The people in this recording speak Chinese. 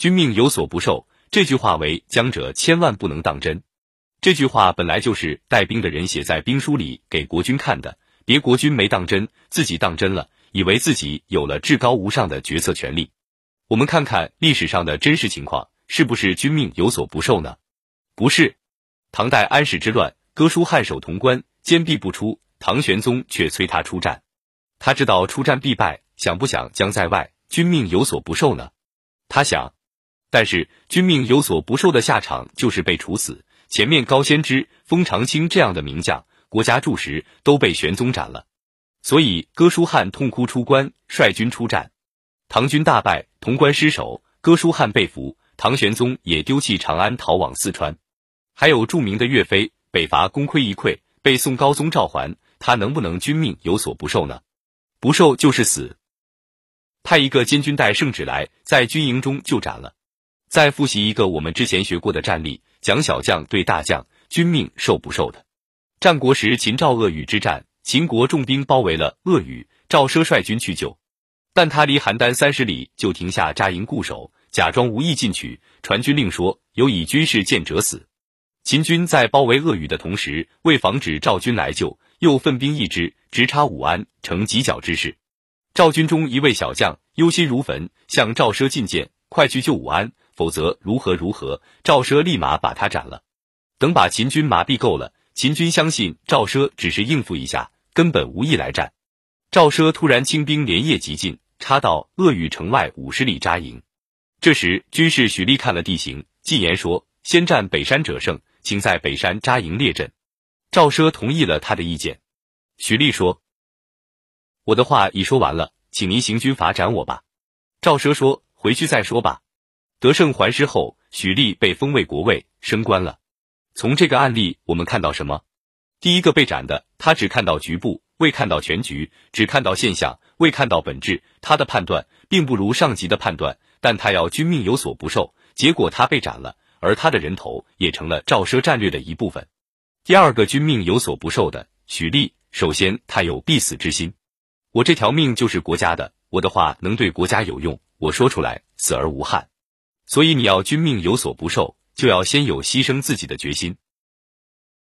君命有所不受这句话为将者千万不能当真。这句话本来就是带兵的人写在兵书里给国君看的，别国君没当真，自己当真了，以为自己有了至高无上的决策权利。我们看看历史上的真实情况，是不是君命有所不受呢？不是。唐代安史之乱，哥舒翰守潼关，坚壁不出，唐玄宗却催他出战。他知道出战必败，想不想将在外，君命有所不受呢？他想，但是君命有所不受的下场就是被处死。前面高仙芝、封长清这样的名将，国家柱石都被玄宗斩了，所以哥舒翰痛哭出关，率军出战。唐军大败，潼关失守，哥舒翰被俘，唐玄宗也丢弃长安，逃往四川。还有著名的岳飞，北伐功亏一篑，被宋高宗召还，他能不能君命有所不受呢？不受就是死。派一个监军带圣旨来，在军营中就斩了。再复习一个我们之前学过的战例，讲小将对大将，君命受不受的。战国时秦赵鄂语之战，秦国重兵包围了鄂语，赵奢率军去救。但他离邯郸三十里，就停下扎营固守，假装无意进取。传军令说：“有以军事见者死。”秦军在包围鄂语的同时，为防止赵军来救，又分兵一支直插武安，成犄角之势。赵军中一位小将忧心如焚，向赵奢进谏：“快去救武安，否则如何如何。”赵奢立马把他斩了。等把秦军麻痹够了，秦军相信赵奢只是应付一下，根本无意来战。赵奢突然清兵连夜急进，插到鄂豫城外五十里扎营。这时军士许力看了地形，进言说：“先战北山者胜，请在北山扎营列阵。”赵奢同意了他的意见。许立说：“我的话已说完了，请您行军法斩我吧。”赵奢说：“回去再说吧。”得胜还师后，许力被封为国尉，升官了。从这个案例，我们看到什么？第一个被斩的，他只看到局部。未看到全局，只看到现象，未看到本质。他的判断并不如上级的判断，但他要君命有所不受，结果他被斩了，而他的人头也成了赵奢战略的一部分。第二个君命有所不受的许力，首先他有必死之心，我这条命就是国家的，我的话能对国家有用，我说出来死而无憾。所以你要君命有所不受，就要先有牺牲自己的决心。